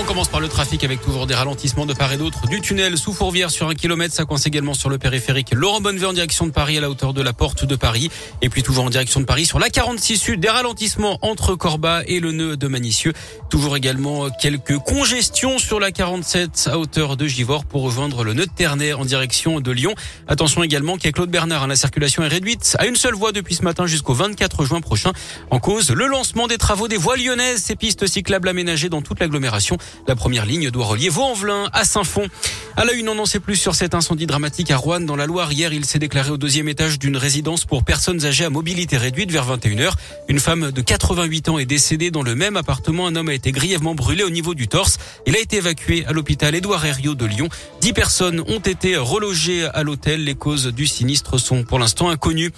On commence par le trafic avec toujours des ralentissements de part et d'autre du tunnel sous Fourvière sur un kilomètre. Ça coince également sur le périphérique Laurent Bonneveux en direction de Paris à la hauteur de la porte de Paris. Et puis toujours en direction de Paris sur la 46 sud des ralentissements entre Corba et le nœud de Manicieux. Toujours également quelques congestions sur la 47 à hauteur de Givors pour rejoindre le nœud de Ternay en direction de Lyon. Attention également qu'avec Claude Bernard, hein, la circulation est réduite à une seule voie depuis ce matin jusqu'au 24 juin prochain. En cause, le lancement des travaux des voies lyonnaises, ces pistes cyclables aménagées dans toute l'agglomération. La première ligne doit relier Vaux-en-Velin à Saint-Fond. À la une, on n'en sait plus sur cet incendie dramatique à Rouen dans la Loire. Hier, il s'est déclaré au deuxième étage d'une résidence pour personnes âgées à mobilité réduite vers 21h. Une femme de 88 ans est décédée dans le même appartement. Un homme a été grièvement brûlé au niveau du torse. Il a été évacué à l'hôpital Édouard Herriot de Lyon. Dix personnes ont été relogées à l'hôtel. Les causes du sinistre sont pour l'instant inconnues.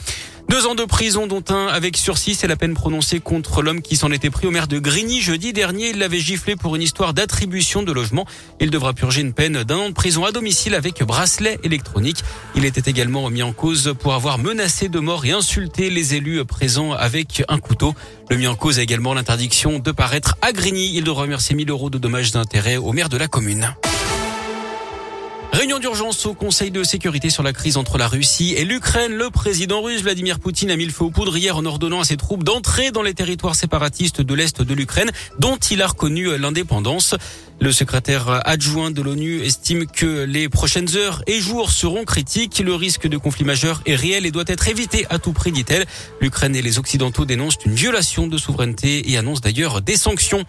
Deux ans de prison, dont un avec sursis, c'est la peine prononcée contre l'homme qui s'en était pris au maire de Grigny jeudi dernier. Il l'avait giflé pour une histoire d'attribution de logement. Il devra purger une peine d'un an de prison à domicile avec bracelet électronique. Il était également mis en cause pour avoir menacé de mort et insulté les élus présents avec un couteau. Le mis en cause a également l'interdiction de paraître à Grigny. Il devra remercier 1000 euros de dommages d'intérêt au maire de la commune. Réunion d'urgence au Conseil de sécurité sur la crise entre la Russie et l'Ukraine. Le président russe Vladimir Poutine a mis le feu aux poudres hier en ordonnant à ses troupes d'entrer dans les territoires séparatistes de l'Est de l'Ukraine, dont il a reconnu l'indépendance. Le secrétaire adjoint de l'ONU estime que les prochaines heures et jours seront critiques. Le risque de conflit majeur est réel et doit être évité à tout prix, dit-elle. L'Ukraine et les Occidentaux dénoncent une violation de souveraineté et annoncent d'ailleurs des sanctions.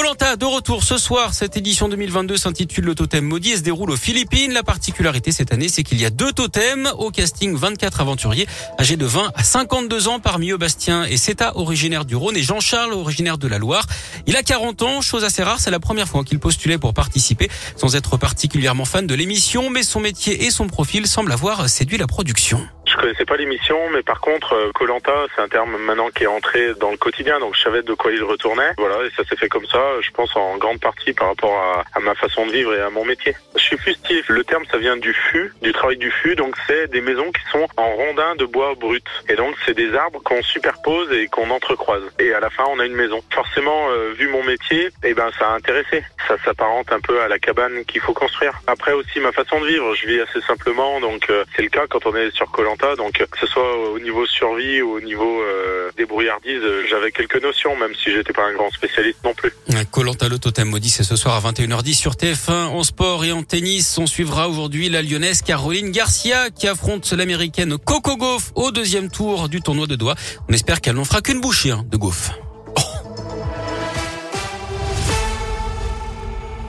Colanta de retour ce soir. Cette édition 2022 s'intitule Le Totem Maudit et se déroule aux Philippines. La particularité cette année, c'est qu'il y a deux totems. Au casting, 24 aventuriers âgés de 20 à 52 ans. Parmi eux, Bastien et Seta, originaire du Rhône, et Jean-Charles, originaire de la Loire. Il a 40 ans, chose assez rare. C'est la première fois qu'il postulait pour participer sans être particulièrement fan de l'émission. Mais son métier et son profil semblent avoir séduit la production. Je connaissais pas l'émission, mais par contre, Colanta, c'est un terme maintenant qui est entré dans le quotidien, donc je savais de quoi il retournait. Voilà, et ça s'est fait comme ça, je pense en grande partie par rapport à, à, ma façon de vivre et à mon métier. Je suis fustier. Le terme, ça vient du fût, du travail du fût, donc c'est des maisons qui sont en rondins de bois brut. Et donc, c'est des arbres qu'on superpose et qu'on entrecroise. Et à la fin, on a une maison. Forcément, euh, vu mon métier, eh ben, ça a intéressé. Ça s'apparente un peu à la cabane qu'il faut construire. Après aussi, ma façon de vivre, je vis assez simplement, donc euh, c'est le cas quand on est sur Colanta donc que ce soit au niveau survie ou au niveau euh, débrouillardise, j'avais quelques notions, même si j'étais pas un grand spécialiste non plus. Colanta le totem maudit, c'est ce soir à 21h10 sur TF1. En sport et en tennis, on suivra aujourd'hui la lyonnaise Caroline Garcia qui affronte l'américaine Coco Gauff au deuxième tour du tournoi de doigts. On espère qu'elle n'en fera qu'une bouchée hein, de Gauff.